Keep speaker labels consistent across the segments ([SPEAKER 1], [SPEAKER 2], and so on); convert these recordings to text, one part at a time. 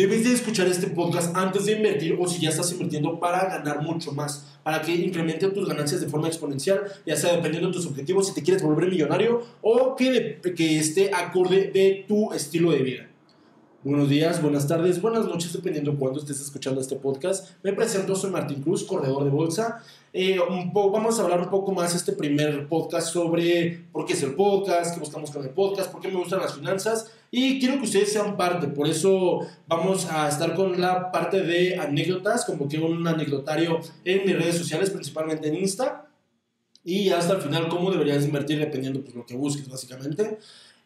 [SPEAKER 1] Debes de escuchar este podcast antes de invertir o si ya estás invirtiendo para ganar mucho más, para que incremente tus ganancias de forma exponencial, ya sea dependiendo de tus objetivos, si te quieres volver millonario o que, que esté acorde de tu estilo de vida. Buenos días, buenas tardes, buenas noches, dependiendo de cuándo estés escuchando este podcast. Me presento, soy Martín Cruz, corredor de bolsa. Eh, un vamos a hablar un poco más este primer podcast sobre por qué es el podcast, qué buscamos con el podcast, por qué me gustan las finanzas y quiero que ustedes sean parte, por eso vamos a estar con la parte de anécdotas, como que un anecdotario en mis redes sociales, principalmente en Insta, y hasta el final cómo deberías invertir dependiendo pues lo que busques básicamente.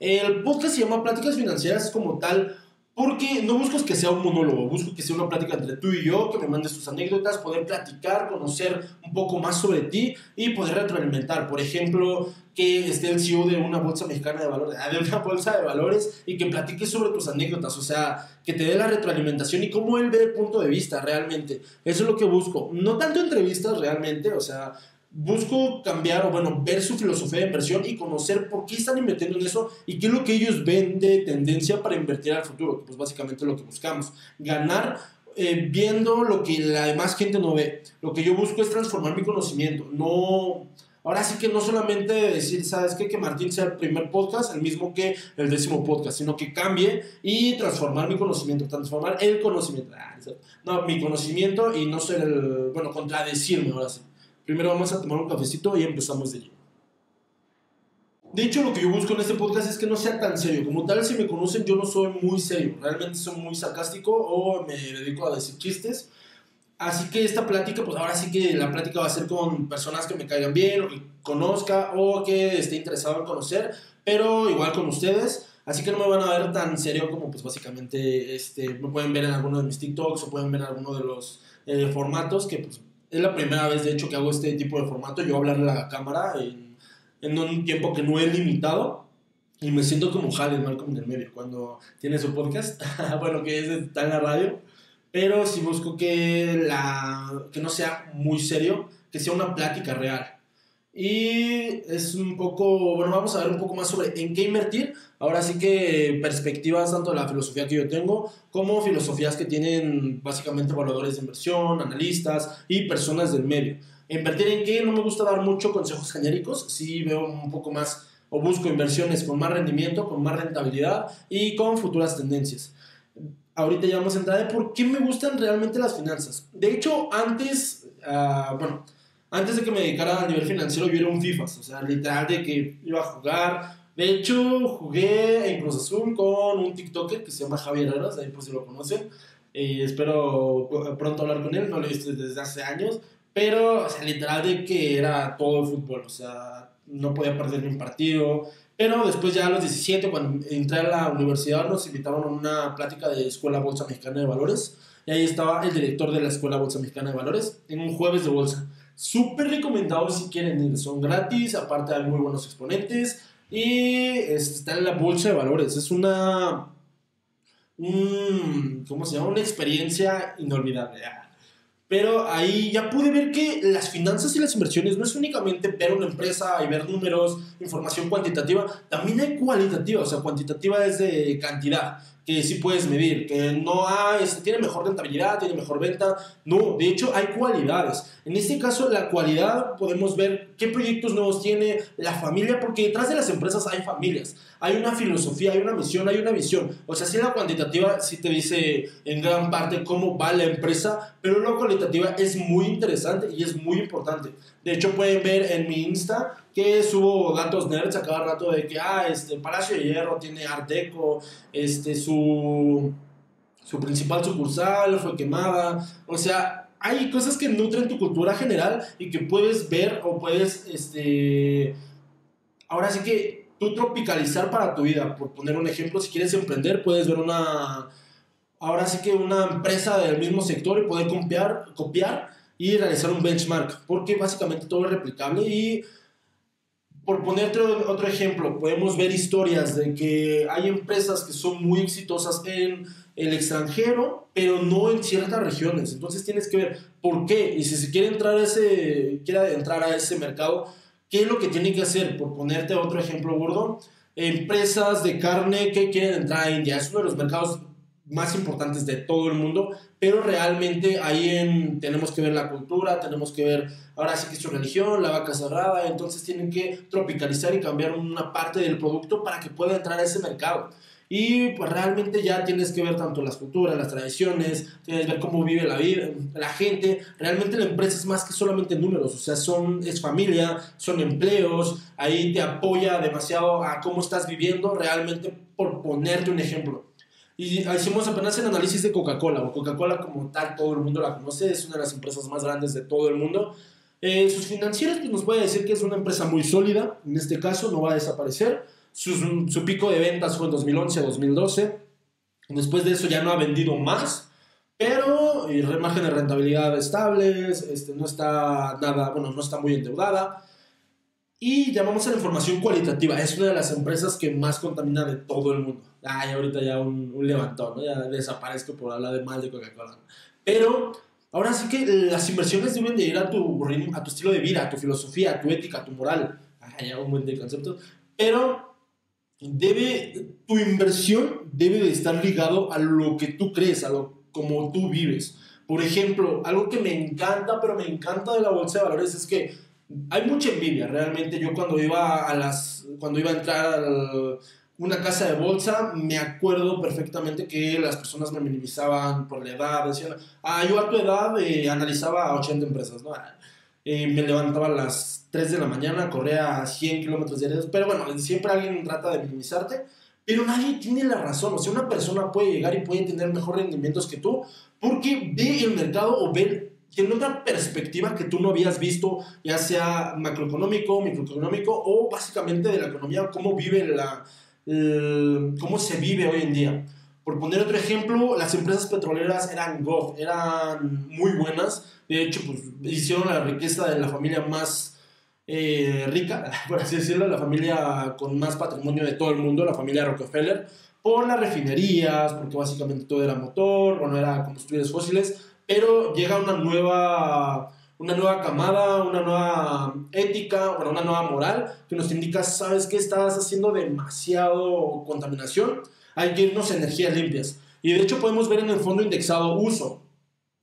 [SPEAKER 1] El podcast se llama Pláticas Financieras como tal, porque no busco que sea un monólogo, busco que sea una plática entre tú y yo, que me mandes tus anécdotas, poder platicar, conocer un poco más sobre ti y poder retroalimentar. Por ejemplo, que esté el CEO de una bolsa mexicana de valores, de una bolsa de valores y que platique sobre tus anécdotas, o sea, que te dé la retroalimentación y cómo él ve el punto de vista realmente. Eso es lo que busco. No tanto entrevistas realmente, o sea, busco cambiar o bueno, ver su filosofía de inversión y conocer por qué están invirtiendo en eso y qué es lo que ellos ven de tendencia para invertir al futuro, que pues básicamente es lo que buscamos, ganar eh, viendo lo que la demás gente no ve. Lo que yo busco es transformar mi conocimiento, no... Ahora sí que no solamente decir, ¿sabes qué? Que Martín sea el primer podcast, el mismo que el décimo podcast, sino que cambie y transformar mi conocimiento, transformar el conocimiento. Ah, no, mi conocimiento y no ser el, bueno, contradecirme ahora sí. Primero vamos a tomar un cafecito y empezamos de allí. De hecho, lo que yo busco en este podcast es que no sea tan serio. Como tal, si me conocen, yo no soy muy serio. Realmente soy muy sarcástico o me dedico a decir chistes. Así que esta plática, pues ahora sí que la plática va a ser con personas que me caigan bien o que conozca o que esté interesado en conocer, pero igual con ustedes. Así que no me van a ver tan serio como pues básicamente este, me pueden ver en alguno de mis TikToks o pueden ver en alguno de los eh, formatos que pues es la primera vez, de hecho, que hago este tipo de formato. Yo hablarle a la cámara en, en un tiempo que no he limitado. Y me siento como Halen Malcolm en el medio cuando tiene su podcast. bueno, que es, está en la radio. Pero sí busco que, la, que no sea muy serio, que sea una plática real. Y es un poco, bueno, vamos a ver un poco más sobre en qué invertir. Ahora sí que perspectivas tanto de la filosofía que yo tengo como filosofías que tienen básicamente evaluadores de inversión, analistas y personas del medio. Invertir en qué no me gusta dar mucho consejos genéricos, sí veo un poco más o busco inversiones con más rendimiento, con más rentabilidad y con futuras tendencias. Ahorita ya vamos a entrar de por qué me gustan realmente las finanzas. De hecho, antes, uh, bueno, antes de que me dedicara a nivel financiero, yo era un FIFA, o sea, literal de que iba a jugar. De hecho, jugué en Cruz Azul con un TikToker que se llama Javier Herreras, ahí por si lo conocen. Eh, espero pronto hablar con él, no lo he visto desde hace años, pero, o sea, literal de que era todo el fútbol, o sea, no podía perder ni un partido. Pero después ya a los 17, cuando entré a la universidad, nos invitaron a una plática de Escuela Bolsa Mexicana de Valores. Y ahí estaba el director de la Escuela Bolsa Mexicana de Valores en un jueves de bolsa. Súper recomendados si quieren ir, son gratis, aparte hay muy buenos exponentes y está en la bolsa de valores. Es una, un, ¿cómo se llama? Una experiencia inolvidable. Pero ahí ya pude ver que las finanzas y las inversiones no es únicamente ver una empresa y ver números, información cuantitativa, también hay cualitativa, o sea, cuantitativa es de cantidad que sí puedes medir, que no hay, tiene mejor rentabilidad, tiene mejor venta. No, de hecho hay cualidades. En este caso, la cualidad podemos ver qué proyectos nuevos tiene la familia, porque detrás de las empresas hay familias, hay una filosofía, hay una misión, hay una visión. O sea, sí la cuantitativa sí te dice en gran parte cómo va la empresa, pero la cualitativa es muy interesante y es muy importante. De hecho, pueden ver en mi Insta que subo datos nerds a cada rato de que, ah, este, Palacio de Hierro tiene Art Deco, este, su, su principal sucursal fue quemada, o sea, hay cosas que nutren tu cultura general y que puedes ver o puedes, este, ahora sí que tú tropicalizar para tu vida, por poner un ejemplo, si quieres emprender, puedes ver una, ahora sí que una empresa del mismo sector y poder copiar, copiar y realizar un benchmark, porque básicamente todo es replicable y por ponerte otro ejemplo, podemos ver historias de que hay empresas que son muy exitosas en el extranjero, pero no en ciertas regiones. Entonces tienes que ver por qué. Y si se quiere entrar a ese, quiere entrar a ese mercado, ¿qué es lo que tiene que hacer? Por ponerte otro ejemplo gordo, empresas de carne que quieren entrar a India. Es uno de los mercados más importantes de todo el mundo, pero realmente ahí en, tenemos que ver la cultura, tenemos que ver ahora sí que su religión, la vaca cerrada, entonces tienen que tropicalizar y cambiar una parte del producto para que pueda entrar a ese mercado. Y pues realmente ya tienes que ver tanto las culturas, las tradiciones, tienes que ver cómo vive la vida, la gente. Realmente la empresa es más que solamente números, o sea, son, es familia, son empleos, ahí te apoya demasiado a cómo estás viviendo, realmente por ponerte un ejemplo. Y hicimos apenas el análisis de Coca-Cola, Coca-Cola como tal, todo el mundo la conoce, es una de las empresas más grandes de todo el mundo. Eh, sus financieros pues, nos puede decir que es una empresa muy sólida, en este caso no va a desaparecer su, pico de ventas fue en 2011 a 2012. Después de eso ya no ha vendido más, pero y margen de rentabilidad estables, este, no está nada, bueno, no está muy endeudada. Y llamamos a la información cualitativa. Es una de las empresas que más contamina de todo el mundo. Ay, ahorita ya un, un levantón, ¿no? Ya desaparezco por hablar de mal de Coca-Cola. Pero ahora sí que las inversiones deben de ir a tu a tu estilo de vida, a tu filosofía, a tu ética, a tu moral. Ay, ya un buen de concepto. Pero debe, tu inversión debe de estar ligado a lo que tú crees, a lo como tú vives. Por ejemplo, algo que me encanta, pero me encanta de la bolsa de valores es que hay mucha envidia. Realmente yo cuando iba a las, cuando iba a entrar a una casa de bolsa, me acuerdo perfectamente que las personas me minimizaban por la edad, decían, ah, yo a tu edad eh, analizaba 80 empresas, ¿no? Eh, me levantaba a las 3 de la mañana, corría a 100 kilómetros diarios, pero bueno, siempre alguien trata de minimizarte, pero nadie tiene la razón, o sea, una persona puede llegar y puede tener mejores rendimientos que tú porque ve el mercado o ve tiene otra perspectiva que tú no habías visto, ya sea macroeconómico, microeconómico o básicamente de la economía, cómo vive la, cómo se vive hoy en día. Por poner otro ejemplo, las empresas petroleras eran GOF, eran muy buenas. De hecho, pues hicieron la riqueza de la familia más eh, rica, por así decirlo, la familia con más patrimonio de todo el mundo, la familia Rockefeller, por las refinerías, porque básicamente todo era motor, bueno, era combustibles fósiles, pero llega una nueva, una nueva camada, una nueva ética, bueno, una nueva moral que nos indica, ¿sabes qué? Estás haciendo demasiado contaminación hay que irnos a energías limpias. Y de hecho podemos ver en el fondo indexado uso,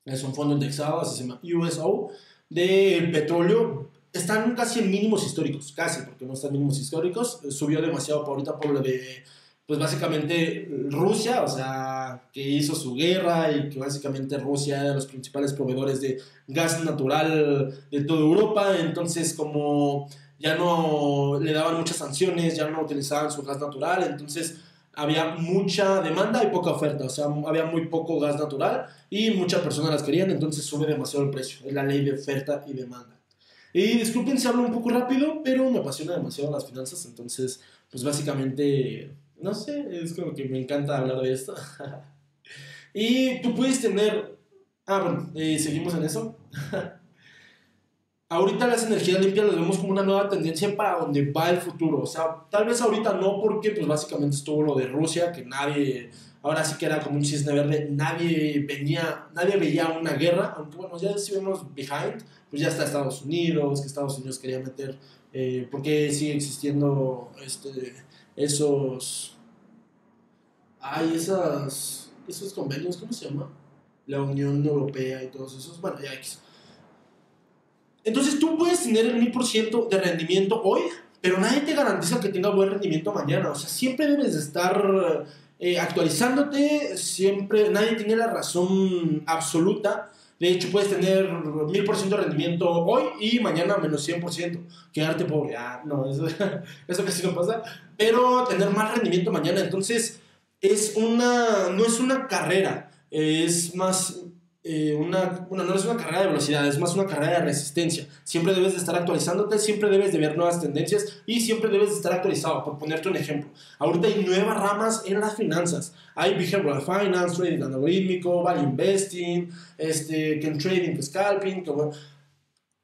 [SPEAKER 1] es un fondo indexado, así se llama USO, del petróleo, están casi en mínimos históricos, casi, porque no están en mínimos históricos, subió demasiado por ahorita por lo de, pues básicamente Rusia, o sea, que hizo su guerra y que básicamente Rusia era los principales proveedores de gas natural de toda Europa, entonces como ya no le daban muchas sanciones, ya no utilizaban su gas natural, entonces había mucha demanda y poca oferta, o sea, había muy poco gas natural y muchas personas las querían, entonces sube demasiado el precio. Es la ley de oferta y demanda. Y disculpen si hablo un poco rápido, pero me apasiona demasiado las finanzas, entonces, pues básicamente, no sé, es como que me encanta hablar de esto. y tú puedes tener... Ah, bueno, eh, seguimos en eso. ahorita las energías limpias las vemos como una nueva tendencia para donde va el futuro. O sea, tal vez ahorita no porque pues básicamente estuvo lo de Rusia, que nadie, ahora sí que era como un cisne verde, nadie venía, nadie veía una guerra, aunque bueno, ya si vemos behind, pues ya está Estados Unidos, que Estados Unidos quería meter, eh, porque sigue existiendo este, esos, hay esas, esos convenios, ¿cómo se llama? La Unión Europea y todos esos, bueno, ya entonces tú puedes tener el 1000% de rendimiento hoy, pero nadie te garantiza que tenga buen rendimiento mañana. O sea, siempre debes de estar eh, actualizándote, siempre, nadie tiene la razón absoluta. De hecho, puedes tener 1000% de rendimiento hoy y mañana menos 100%. Quedarte pobre. Ah, no, eso, eso casi no pasa. Pero tener más rendimiento mañana. Entonces, es una, no es una carrera. Es más, eh, una, bueno, no es una carrera de velocidad, es más una carrera de resistencia. Siempre debes de estar actualizándote, siempre debes de ver nuevas tendencias y siempre debes de estar actualizado. Por ponerte un ejemplo, ahorita hay nuevas ramas en las finanzas. Hay behavioral finance, trading algorítmico, value investing, este, que trading, scalping,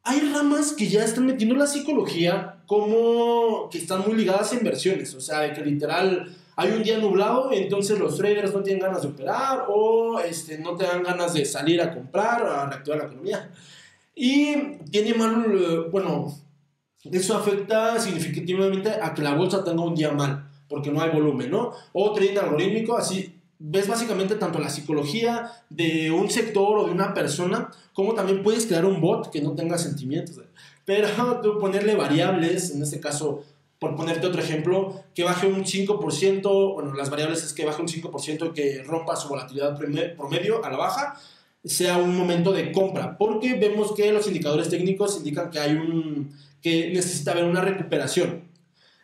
[SPEAKER 1] hay ramas que ya están metiendo la psicología como que están muy ligadas a inversiones, o sea, de que literal hay un día nublado, entonces los traders no tienen ganas de operar o este, no te dan ganas de salir a comprar, a reactivar la economía. Y tiene mal, bueno, eso afecta significativamente a que la bolsa tenga un día mal, porque no hay volumen, ¿no? O trading algorítmico, así, ves básicamente tanto la psicología de un sector o de una persona, como también puedes crear un bot que no tenga sentimientos. Pero tú ponerle variables, en este caso, por ponerte otro ejemplo, que baje un 5%, bueno, las variables es que baje un 5% y que rompa su volatilidad promedio a la baja, sea un momento de compra, porque vemos que los indicadores técnicos indican que hay un que necesita haber una recuperación.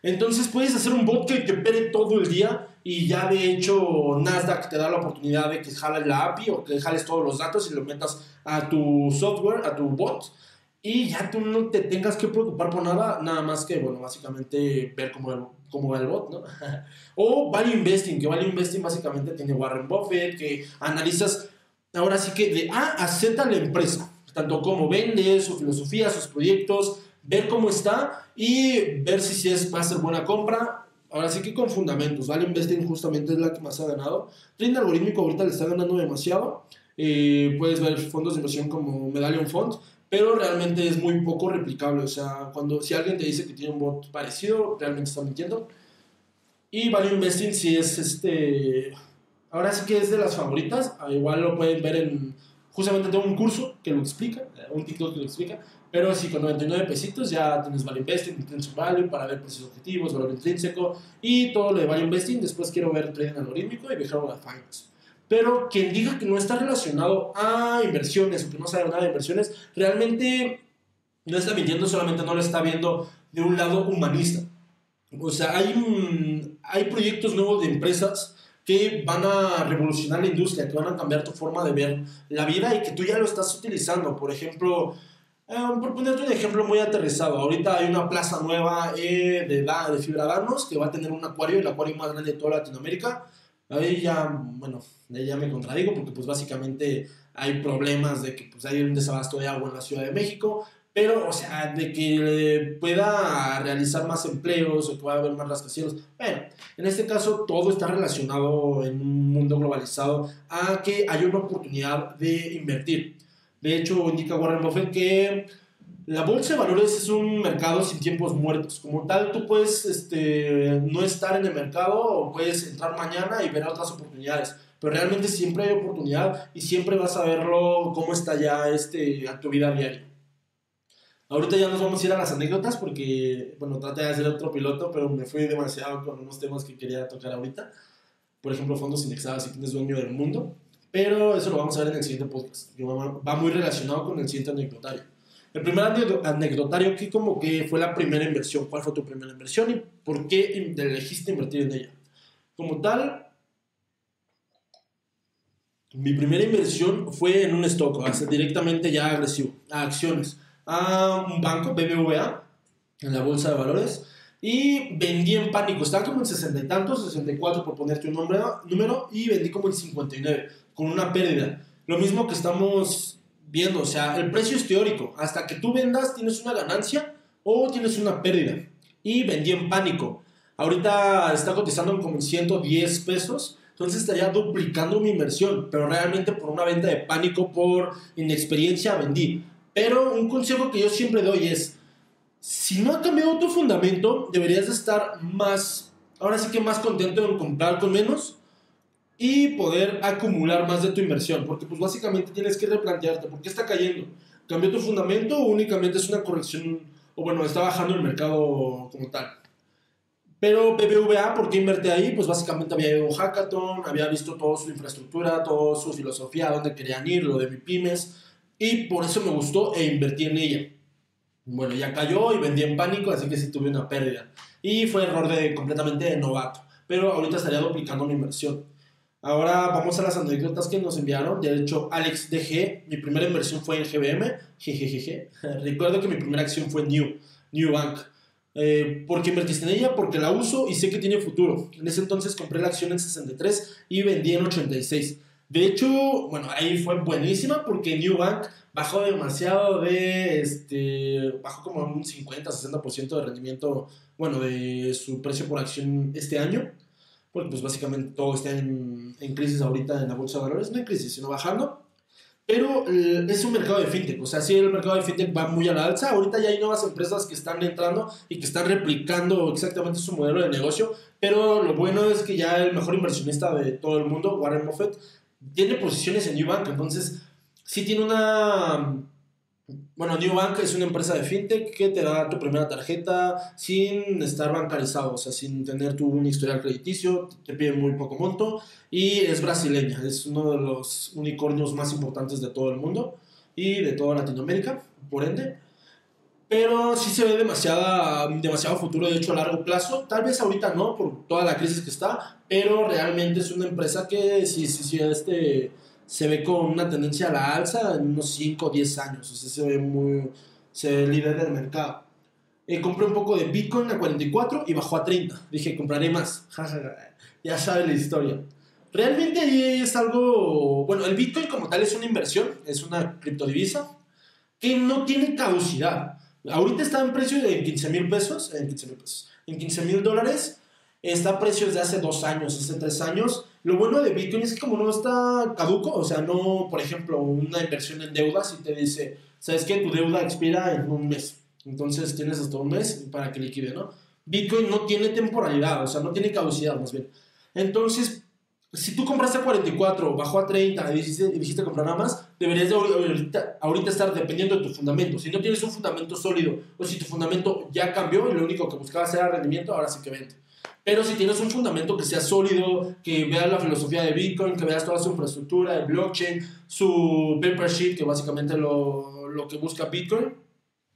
[SPEAKER 1] Entonces puedes hacer un bot que te opere todo el día y ya de hecho Nasdaq te da la oportunidad de que jales la API o que jales todos los datos y lo metas a tu software, a tu bot y ya tú no te tengas que preocupar por nada, nada más que, bueno, básicamente ver cómo, cómo va el bot, ¿no? o Value Investing, que Value Investing básicamente tiene Warren Buffett, que analizas ahora sí que de A a Z la empresa, tanto como vende, su filosofía, sus proyectos, ver cómo está y ver si, si es, va a ser buena compra. Ahora sí que con fundamentos. Value Investing justamente es la que más ha ganado. Trend algorítmico ahorita le está ganando demasiado. Eh, puedes ver fondos de inversión como Medallion Fund, pero realmente es muy poco replicable. O sea, cuando si alguien te dice que tiene un bot parecido, realmente está mintiendo. Y Value Investing si es este Ahora sí que es de las favoritas. Ah, igual lo pueden ver en. Justamente tengo un curso que lo explica, un TikTok que lo explica. Pero sí, con 99 pesitos ya tienes Value Investing, Intrinsic Value para ver precios objetivos, valor intrínseco y todo lo de Value Investing. Después quiero ver trading algorítmico y Behavioral Finance. Pero quien diga que no está relacionado a inversiones o que no sabe nada de inversiones, realmente no está mintiendo, solamente no lo está viendo de un lado humanista. O sea, hay, hay proyectos nuevos de empresas que van a revolucionar la industria, que van a cambiar tu forma de ver la vida y que tú ya lo estás utilizando. Por ejemplo, eh, por ponerte un ejemplo muy aterrizado, ahorita hay una plaza nueva eh, de, de fibra danos que va a tener un acuario, el acuario más grande de toda Latinoamérica. Ahí ya, bueno, ya me contradigo porque pues básicamente hay problemas de que pues, hay un desabasto de agua en la Ciudad de México, pero, o sea, de que pueda realizar más empleos o que pueda haber más rascacielos. Bueno, en este caso todo está relacionado en un mundo globalizado a que hay una oportunidad de invertir. De hecho, indica Warren Buffett que la bolsa de valores es un mercado sin tiempos muertos. Como tal, tú puedes este, no estar en el mercado o puedes entrar mañana y ver otras oportunidades. Pero realmente siempre hay oportunidad y siempre vas a verlo cómo está ya este, a tu vida diaria. Ahorita ya nos vamos a ir a las anécdotas porque, bueno, traté de hacer otro piloto, pero me fui demasiado con unos temas que quería tocar ahorita. Por ejemplo, fondos indexados y quién es dueño del mundo. Pero eso lo vamos a ver en el siguiente podcast, que va muy relacionado con el siguiente anecdotario. El primer anecdotario aquí como que fue la primera inversión. ¿Cuál fue tu primera inversión y por qué elegiste invertir en ella? Como tal, mi primera inversión fue en un stock, directamente ya agresivo, a acciones a un banco, BBVA, en la bolsa de valores, y vendí en pánico. Estaba como en 60 y tantos, 64 por ponerte un nombre, número, y vendí como en 59, con una pérdida. Lo mismo que estamos viendo, o sea, el precio es teórico. Hasta que tú vendas, tienes una ganancia o tienes una pérdida. Y vendí en pánico. Ahorita está cotizando como en 110 pesos. Entonces estaría duplicando mi inversión, pero realmente por una venta de pánico, por inexperiencia, vendí. Pero un consejo que yo siempre doy es, si no ha cambiado tu fundamento, deberías de estar más, ahora sí que más contento en comprar con menos y poder acumular más de tu inversión, porque pues básicamente tienes que replantearte, ¿por qué está cayendo? ¿Cambió tu fundamento o únicamente es una corrección, o bueno, está bajando el mercado como tal? Pero BBVA, ¿por qué invertí ahí? Pues básicamente había ido a Hackathon, había visto toda su infraestructura, toda su filosofía, dónde querían ir, lo de mi pymes, y por eso me gustó e invertí en ella. Bueno, ya cayó y vendí en pánico, así que sí tuve una pérdida. Y fue error de completamente de novato. Pero ahorita estaría duplicando mi inversión. Ahora vamos a las anécdotas que nos enviaron. De hecho, Alex DG, mi primera inversión fue en GBM. Jejejeje. Recuerdo que mi primera acción fue New, New Bank. Eh, ¿Por qué invertiste en ella? Porque la uso y sé que tiene futuro. En ese entonces compré la acción en 63 y vendí en 86. De hecho, bueno, ahí fue buenísima porque New Bank bajó demasiado de, este, bajó como un 50-60% de rendimiento, bueno, de su precio por acción este año. Porque pues básicamente todo está en, en crisis ahorita en la bolsa de valores, no en crisis, sino bajando. Pero eh, es un mercado de fintech, o sea, sí, el mercado de fintech va muy a la alza. Ahorita ya hay nuevas empresas que están entrando y que están replicando exactamente su modelo de negocio. Pero lo bueno es que ya el mejor inversionista de todo el mundo, Warren Buffett, tiene posiciones en Bank Entonces, sí tiene una bueno, New Bank es una empresa de fintech que te da tu primera tarjeta sin estar bancarizado, o sea, sin tener tu un historial crediticio, te pide muy poco monto y es brasileña, es uno de los unicornios más importantes de todo el mundo y de toda Latinoamérica, por ende. Pero sí se ve demasiada, demasiado futuro, de hecho, a largo plazo. Tal vez ahorita no, por toda la crisis que está, pero realmente es una empresa que sí, sí, sí, este se ve con una tendencia a la alza en unos 5 o 10 años. O sea, se ve muy. Se ve líder del mercado. Eh, compré un poco de Bitcoin a 44 y bajó a 30. Dije, compraré más. ya sabe la historia. Realmente es algo. Bueno, el Bitcoin como tal es una inversión, es una criptodivisa que no tiene caducidad. Ahorita está en precio de 15 mil pesos, en 15 mil pesos, en 15 mil dólares. Está a precios de hace dos años, hace tres años lo bueno de Bitcoin es que como no está caduco, o sea, no, por ejemplo, una inversión en deuda, si te dice, sabes que tu deuda expira en un mes, entonces tienes hasta un mes para que liquide, ¿no? Bitcoin no tiene temporalidad, o sea, no tiene caducidad más bien. Entonces, si tú compraste a 44, bajó a 30 y dijiste, dijiste comprar nada más, deberías de ahorita, ahorita, estar dependiendo de tu fundamento. Si no tienes un fundamento sólido o si tu fundamento ya cambió y lo único que buscabas era rendimiento, ahora sí que vende. Pero si tienes un fundamento que sea sólido, que veas la filosofía de Bitcoin, que veas toda su infraestructura, el blockchain, su paper sheet, que básicamente lo, lo que busca Bitcoin,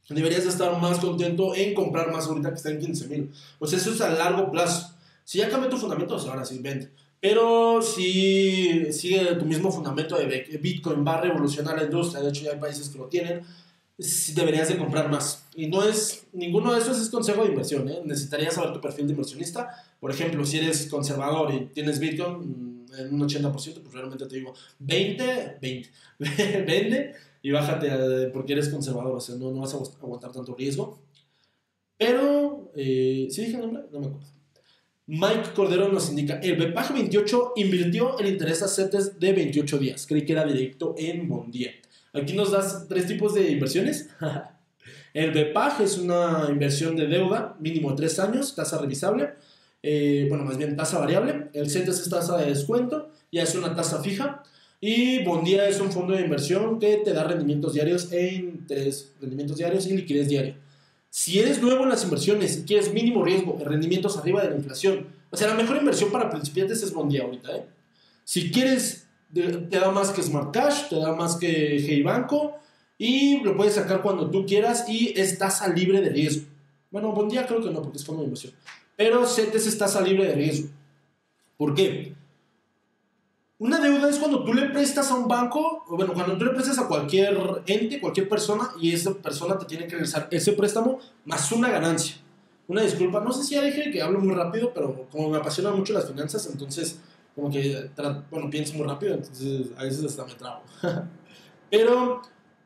[SPEAKER 1] deberías estar más contento en comprar más ahorita que está en 15 mil. Pues eso es a largo plazo. Si ya cambió tu fundamento, ahora sí, vende. Pero si sigue tu mismo fundamento de Bitcoin, va a revolucionar la industria. De hecho, ya hay países que lo tienen deberías de comprar más. Y no es, ninguno de esos es consejo de inversión, ¿eh? Necesitarías saber tu perfil de inversionista. Por ejemplo, si eres conservador y tienes Bitcoin mm, en un 80%, pues realmente te digo 20, 20, vende y bájate eh, porque eres conservador, o sea, no, no vas a aguantar tanto riesgo. Pero, eh, ¿sí dije el nombre? No me acuerdo. Mike Cordero nos indica, el BPAG 28 invirtió el interés a CETES de 28 días. Creí que era directo en Bondía. Aquí nos das tres tipos de inversiones. el BPAG es una inversión de deuda, mínimo tres años, tasa revisable. Eh, bueno, más bien tasa variable. El CETES es tasa de descuento, ya es una tasa fija. Y Bondía es un fondo de inversión que te da rendimientos diarios en tres rendimientos diarios y liquidez diaria. Si eres nuevo en las inversiones y quieres mínimo riesgo, rendimientos arriba de la inflación, o sea, la mejor inversión para principiantes es Bondía ahorita. ¿eh? Si quieres te da más que Smart Cash, te da más que Hey Banco y lo puedes sacar cuando tú quieras y es tasa libre de riesgo. Bueno, buen día creo que no, porque es fondo de inversión. Pero CETES es tasa libre de riesgo. ¿Por qué? Una deuda es cuando tú le prestas a un banco, o bueno, cuando tú le prestas a cualquier ente, cualquier persona, y esa persona te tiene que regresar ese préstamo más una ganancia. Una disculpa, no sé si ya dije que hablo muy rápido, pero como me apasionan mucho las finanzas, entonces como que, bueno, pienso muy rápido, entonces a veces hasta me trago. Pero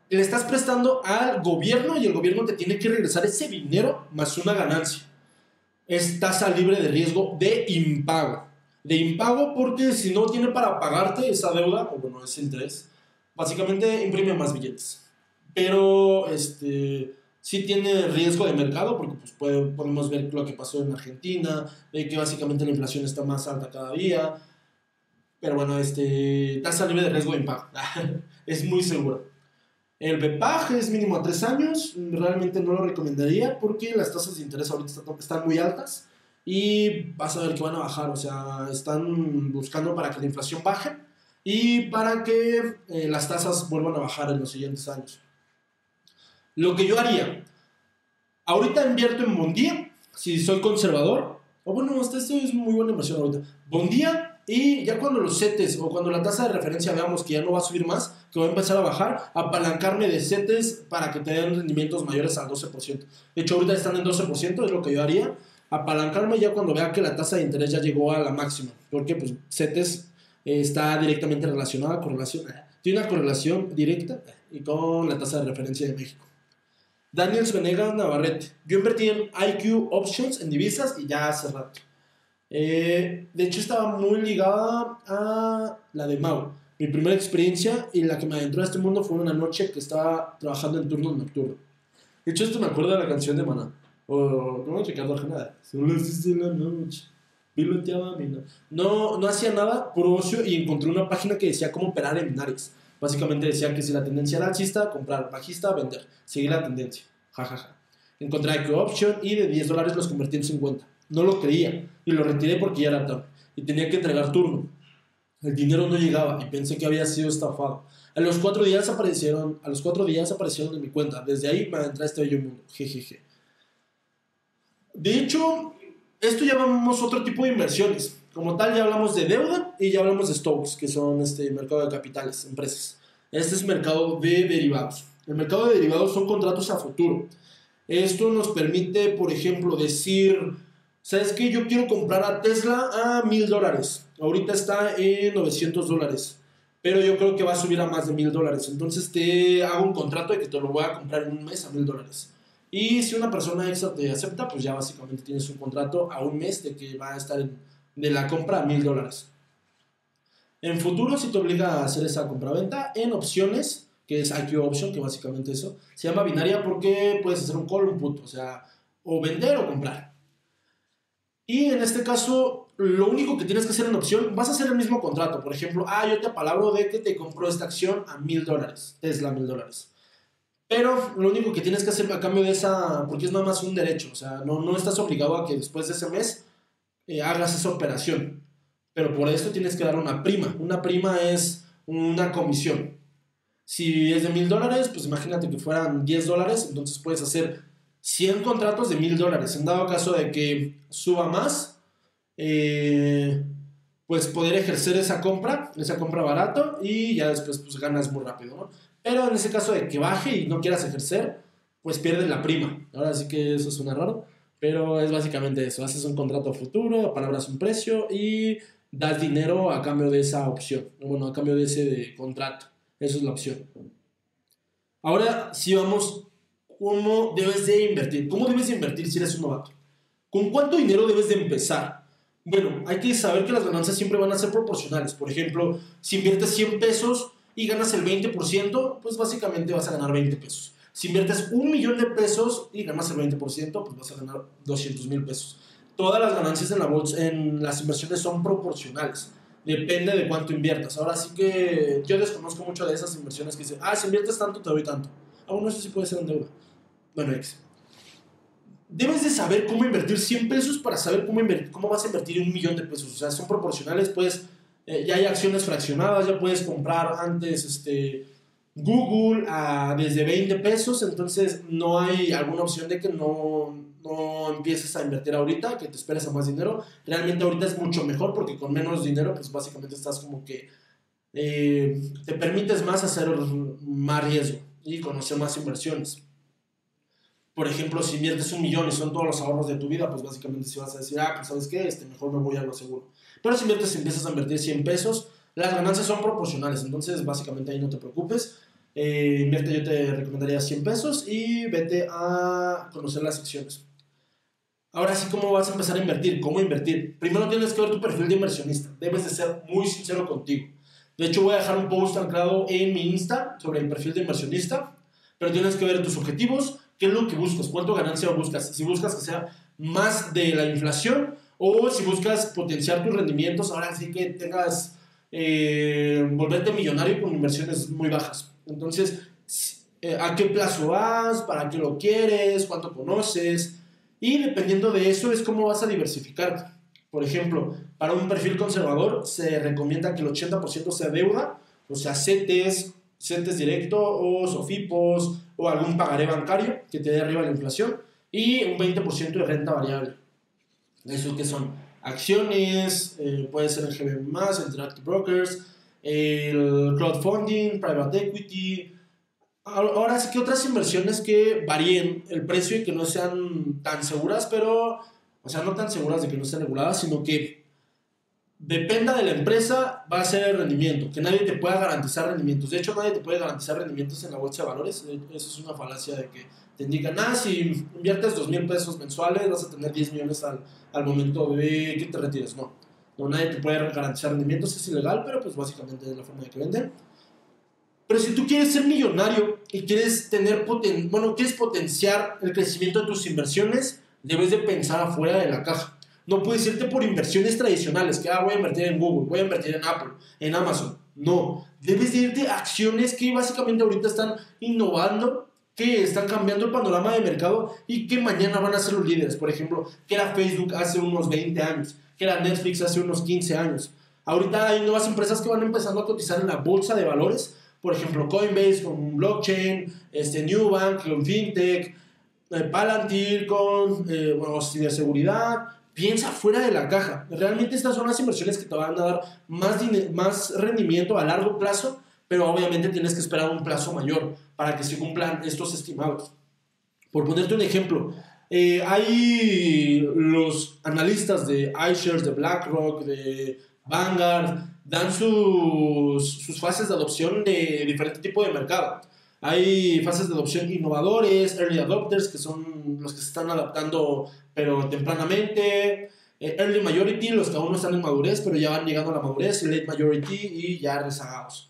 [SPEAKER 1] le estás prestando al gobierno y el gobierno te tiene que regresar ese dinero más una ganancia. Es tasa libre de riesgo de impago. De impago porque si no tiene para pagarte esa deuda, o bueno, ese interés, básicamente imprime más billetes. Pero este sí tiene riesgo de mercado porque pues podemos ver lo que pasó en Argentina, de que básicamente la inflación está más alta cada día, pero bueno, este, tasa libre de riesgo de impago. es muy seguro. El BPAG es mínimo a 3 años. Realmente no lo recomendaría porque las tasas de interés ahorita están muy altas y vas a ver que van a bajar. O sea, están buscando para que la inflación baje y para que eh, las tasas vuelvan a bajar en los siguientes años. Lo que yo haría, ahorita invierto en Bondía, si soy conservador, o bueno, esto es muy buena inversión ahorita. Bondía y ya cuando los CETES o cuando la tasa de referencia veamos que ya no va a subir más, que va a empezar a bajar, apalancarme de CETES para que te den rendimientos mayores al 12%. De hecho, ahorita están en 12%, es lo que yo haría. Apalancarme ya cuando vea que la tasa de interés ya llegó a la máxima. Porque pues CETES está directamente relacionada, correlación, tiene una correlación directa y con la tasa de referencia de México. Daniel Venegas Navarrete. Yo invertí en IQ Options en divisas y ya hace rato. Eh, de hecho, estaba muy ligada a la de Mau. Mi primera experiencia y la que me adentró a este mundo fue una noche que estaba trabajando en turno nocturno. De hecho, esto me acuerda de la canción de Maná. O, ¿cómo Ricardo las 10 de la noche. Piloteaba mi No, no hacía nada por ocio y encontré una página que decía cómo operar en binaries. Básicamente decía que si la tendencia era alcista, comprar, bajista, vender. Seguir la tendencia. Ja, ja, ja. Encontré IQ Option y de 10 dólares los convertí en 50. No lo creía y lo retiré porque ya era tarde y tenía que entregar turno. El dinero no llegaba y pensé que había sido estafado. A los cuatro días aparecieron, a los cuatro días aparecieron en mi cuenta. Desde ahí me adentré a este bello mundo. Jejeje. De hecho, esto ya otro tipo de inversiones. Como tal, ya hablamos de deuda y ya hablamos de stocks, que son este mercado de capitales, empresas. Este es mercado de derivados. El mercado de derivados son contratos a futuro. Esto nos permite, por ejemplo, decir, ¿sabes qué? Yo quiero comprar a Tesla a mil dólares. Ahorita está en 900 dólares. Pero yo creo que va a subir a más de mil dólares. Entonces te hago un contrato de que te lo voy a comprar en un mes a mil dólares. Y si una persona extra te acepta, pues ya básicamente tienes un contrato a un mes de que va a estar de la compra a mil dólares. En futuro, si te obliga a hacer esa compra-venta, en opciones, que es IQ Option, que básicamente eso, se llama binaria porque puedes hacer un call un put, o sea, o vender o comprar. Y en este caso, lo único que tienes que hacer en opción, vas a hacer el mismo contrato. Por ejemplo, ah, yo te apalabro de que te compro esta acción a mil dólares, Tesla mil dólares. Pero lo único que tienes que hacer a cambio de esa, porque es nada más un derecho, o sea, no, no estás obligado a que después de ese mes eh, hagas esa operación. Pero por esto tienes que dar una prima. Una prima es una comisión. Si es de mil dólares, pues imagínate que fueran 10 dólares, entonces puedes hacer 100 contratos de mil dólares. En dado caso de que suba más, eh, pues poder ejercer esa compra, esa compra barato y ya después pues ganas muy rápido. Pero en ese caso de que baje y no quieras ejercer, pues pierdes la prima. Ahora sí que eso suena raro, pero es básicamente eso. Haces un contrato futuro, palabras un precio y das dinero a cambio de esa opción. Bueno, a cambio de ese de contrato. Eso es la opción. Ahora sí vamos, ¿cómo debes de invertir? ¿Cómo debes de invertir si eres un novato? ¿Con cuánto dinero debes de empezar? Bueno, hay que saber que las ganancias siempre van a ser proporcionales. Por ejemplo, si inviertes 100 pesos y ganas el 20%, pues básicamente vas a ganar 20 pesos. Si inviertes un millón de pesos y ganas el 20%, pues vas a ganar 200 mil pesos. Todas las ganancias en, en las inversiones son proporcionales. Depende de cuánto inviertas. Ahora sí que yo desconozco mucho de esas inversiones que dicen, ah, si inviertes tanto, te doy tanto. Ah, bueno, eso sí puede ser en deuda. Bueno, ex. Debes de saber cómo invertir 100 pesos para saber cómo, invertir, cómo vas a invertir un millón de pesos. O sea, son proporcionales, pues eh, ya hay acciones fraccionadas, ya puedes comprar antes este, Google a, desde 20 pesos, entonces no hay alguna opción de que no, no empieces a invertir ahorita, que te esperes a más dinero. Realmente ahorita es mucho mejor porque con menos dinero, pues básicamente estás como que eh, te permites más hacer más riesgo y conocer más inversiones. Por ejemplo, si inviertes un millón y son todos los ahorros de tu vida, pues básicamente si vas a decir, ah, pues sabes qué, este, mejor me voy a lo seguro. Pero si inviertes, empiezas a invertir 100 pesos, las ganancias son proporcionales, entonces básicamente ahí no te preocupes. Eh, invierte, yo te recomendaría 100 pesos y vete a conocer las secciones. Ahora sí, ¿cómo vas a empezar a invertir? ¿Cómo invertir? Primero tienes que ver tu perfil de inversionista. Debes de ser muy sincero contigo. De hecho, voy a dejar un post anclado en mi Insta sobre el perfil de inversionista. Pero tienes que ver tus objetivos, qué es lo que buscas, cuánto ganancia buscas. Si buscas que sea más de la inflación o si buscas potenciar tus rendimientos, ahora sí que tengas, eh, volverte millonario con inversiones muy bajas. Entonces, eh, ¿a qué plazo vas? ¿Para qué lo quieres? ¿Cuánto conoces? Y dependiendo de eso es cómo vas a diversificarte. Por ejemplo, para un perfil conservador se recomienda que el 80% sea deuda, o sea, CETES, CETES directo o SOFIPOS o algún pagaré bancario que te dé arriba la inflación y un 20% de renta variable. Eso que son acciones, eh, puede ser el GB+, Interactive Brokers, el crowdfunding, private equity, Ahora sí que otras inversiones que varíen el precio y que no sean tan seguras, pero, o sea, no tan seguras de que no estén reguladas, sino que dependa de la empresa, va a ser el rendimiento, que nadie te pueda garantizar rendimientos. De hecho, nadie te puede garantizar rendimientos en la bolsa de valores. Eso es una falacia de que te indican, ah, si inviertes dos mil pesos mensuales, vas a tener 10 millones al, al momento de que te retires. No, no, nadie te puede garantizar rendimientos, es ilegal, pero pues básicamente es la forma de que venden. Pero si tú quieres ser millonario y quieres tener poten bueno, quieres potenciar el crecimiento de tus inversiones, debes de pensar afuera de la caja. No puedes irte por inversiones tradicionales, que ah, voy a invertir en Google, voy a invertir en Apple, en Amazon. No, debes de irte a acciones que básicamente ahorita están innovando, que están cambiando el panorama de mercado y que mañana van a ser los líderes. Por ejemplo, que era Facebook hace unos 20 años, que era Netflix hace unos 15 años. Ahorita hay nuevas empresas que van empezando a cotizar en la bolsa de valores. Por ejemplo, Coinbase con blockchain, este, Newbank con fintech, eh, Palantir con eh, bueno, ciberseguridad, piensa fuera de la caja. Realmente estas son las inversiones que te van a dar más, más rendimiento a largo plazo, pero obviamente tienes que esperar un plazo mayor para que se cumplan estos estimados. Por ponerte un ejemplo, eh, hay los analistas de iShares, de BlackRock, de Vanguard, dan sus, sus fases de adopción de diferente tipo de mercado. Hay fases de adopción innovadores, early adopters, que son los que se están adaptando pero tempranamente. Eh, early majority, los que aún no están en madurez, pero ya van llegando a la madurez. Late majority y ya rezagados.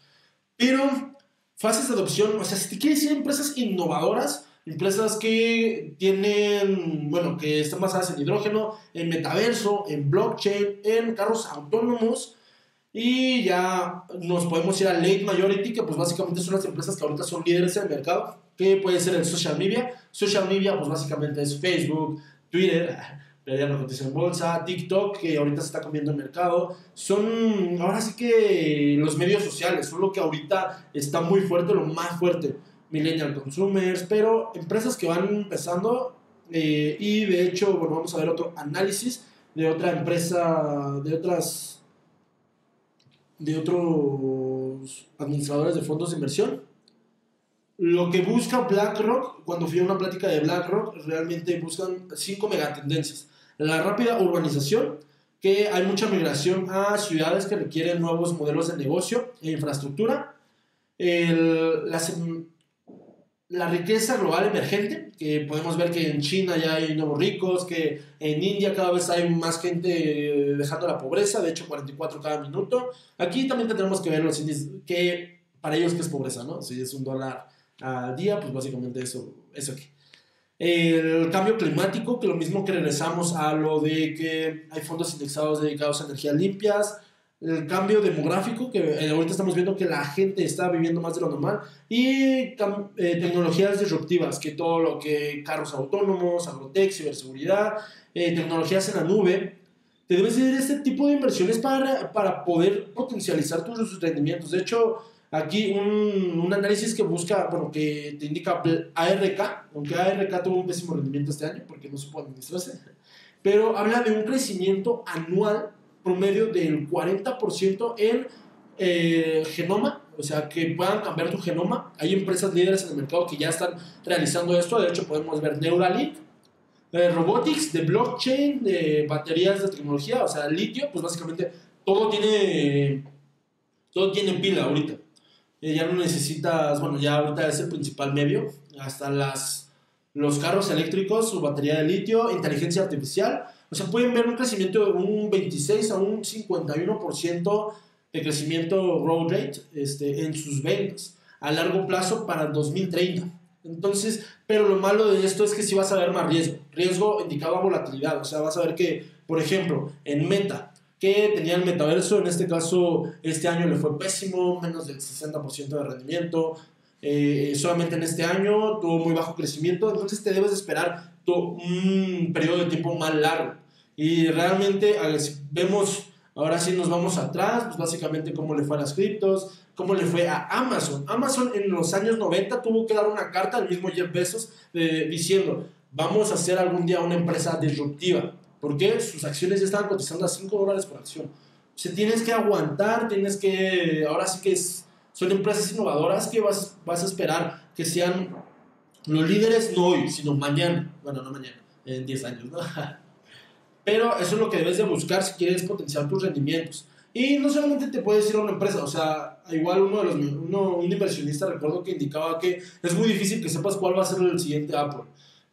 [SPEAKER 1] Pero fases de adopción, o sea, si te quieres ir a empresas innovadoras, empresas que tienen, bueno, que están basadas en hidrógeno, en metaverso, en blockchain, en carros autónomos, y ya nos podemos ir a late majority, que pues básicamente son las empresas que ahorita son líderes en el mercado, que puede ser el social media. Social media pues básicamente es Facebook, Twitter, ya no cotiza en bolsa, TikTok, que ahorita se está comiendo el mercado. Son ahora sí que los medios sociales, son lo que ahorita está muy fuerte, lo más fuerte. Millennial Consumers, pero empresas que van empezando eh, y de hecho, bueno, vamos a ver otro análisis de otra empresa, de otras de otros administradores de fondos de inversión. Lo que busca BlackRock, cuando fui a una plática de BlackRock, realmente buscan cinco megatendencias. La rápida urbanización, que hay mucha migración a ciudades que requieren nuevos modelos de negocio e infraestructura. El, la riqueza global emergente, que podemos ver que en China ya hay nuevos ricos, que en India cada vez hay más gente dejando la pobreza, de hecho 44 cada minuto. Aquí también tendremos que ver los índices, que para ellos que es pobreza, ¿no? Si es un dólar al día, pues básicamente eso, eso aquí. El cambio climático, que lo mismo que regresamos a lo de que hay fondos indexados dedicados a energías limpias, el cambio demográfico, que eh, ahorita estamos viendo que la gente está viviendo más de lo normal, y eh, tecnologías disruptivas, que todo lo que carros autónomos, agrotech, ciberseguridad, eh, tecnologías en la nube, te debes de este tipo de inversiones para, para poder potencializar tus rendimientos. De hecho, aquí un, un, análisis que busca, bueno, que te indica ARK, aunque ARK tuvo un pésimo rendimiento este año porque no supo administrarse, pero habla de un crecimiento anual promedio del 40% en eh, genoma, o sea, que puedan cambiar tu genoma. Hay empresas líderes en el mercado que ya están realizando esto. De hecho, podemos ver Neuralink, eh, robotics, de blockchain, de baterías de tecnología, o sea, litio, pues básicamente todo tiene, todo tiene pila ahorita. Eh, ya no necesitas, bueno, ya ahorita es el principal medio, hasta las, los carros eléctricos, su batería de litio, inteligencia artificial o sea, pueden ver un crecimiento de un 26 a un 51% de crecimiento growth rate este, en sus ventas a largo plazo para el 2030. Entonces, pero lo malo de esto es que sí vas a ver más riesgo. Riesgo indicado a volatilidad. O sea, vas a ver que, por ejemplo, en Meta, que tenía el metaverso, en este caso, este año le fue pésimo, menos del 60% de rendimiento. Eh, solamente en este año tuvo muy bajo crecimiento. Entonces, te debes esperar un periodo de tiempo más largo. Y realmente vemos, ahora sí nos vamos atrás, pues básicamente cómo le fue a las criptos, cómo le fue a Amazon. Amazon en los años 90 tuvo que dar una carta al mismo Jeff Bezos diciendo, vamos a hacer algún día una empresa disruptiva, porque sus acciones ya estaban cotizando a 5 dólares por acción. O sea, tienes que aguantar, tienes que, ahora sí que es, son empresas innovadoras que vas, vas a esperar que sean los líderes no hoy, sino mañana. Bueno, no mañana, en 10 años, ¿no? Pero eso es lo que debes de buscar si quieres potenciar tus rendimientos. Y no solamente te puedes ir a una empresa, o sea, igual uno de los, uno, un inversionista recuerdo que indicaba que es muy difícil que sepas cuál va a ser el siguiente Apple.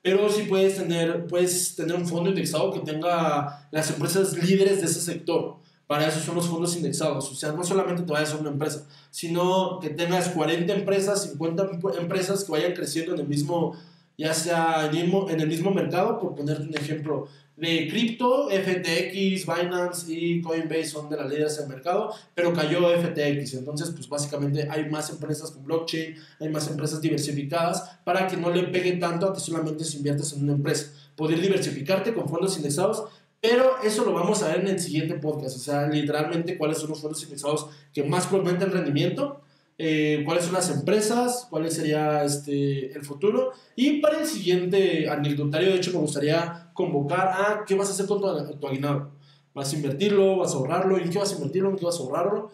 [SPEAKER 1] Pero sí puedes tener, puedes tener un fondo indexado que tenga las empresas líderes de ese sector. Para eso son los fondos indexados. O sea, no solamente te vayas a una empresa, sino que tengas 40 empresas, 50 empresas que vayan creciendo en el mismo, ya sea en el mismo, en el mismo mercado, por ponerte un ejemplo de cripto, FTX, Binance y Coinbase son de las líderes del mercado, pero cayó FTX. Entonces, pues básicamente hay más empresas con blockchain, hay más empresas diversificadas para que no le pegue tanto a que solamente se inviertas en una empresa. Poder diversificarte con fondos indexados pero eso lo vamos a ver en el siguiente podcast. O sea, literalmente cuáles son los fondos indexados que más prometen rendimiento, eh, cuáles son las empresas, cuál sería este, el futuro. Y para el siguiente anecdotario, de hecho, me gustaría convocar a qué vas a hacer con tu, tu aguinaldo. ¿Vas a invertirlo? ¿Vas a ahorrarlo? ¿En qué vas a invertirlo? ¿En qué vas a ahorrarlo?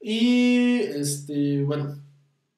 [SPEAKER 1] Y, este, bueno,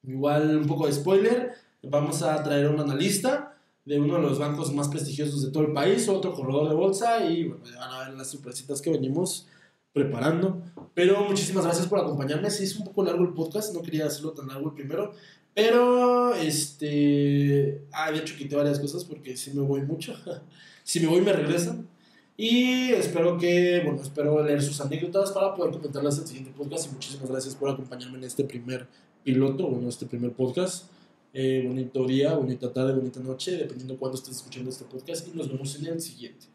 [SPEAKER 1] igual un poco de spoiler. Vamos a traer a un analista de uno de los bancos más prestigiosos de todo el país, otro corredor de bolsa y bueno, van a ver las sorpresitas que venimos preparando. Pero muchísimas gracias por acompañarme. Sí, es un poco largo el podcast, no quería hacerlo tan largo el primero, pero este. Ah, de hecho, quité varias cosas porque si me voy mucho. si me voy, me regresan. Y espero que, bueno, espero leer sus anécdotas para poder comentarlas en el siguiente podcast. Y muchísimas gracias por acompañarme en este primer piloto, bueno, este primer podcast. Eh, bonito día, bonita tarde, bonita noche, dependiendo cuándo estés escuchando este podcast. Y nos vemos en el siguiente.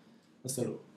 [SPEAKER 1] Hasta luego.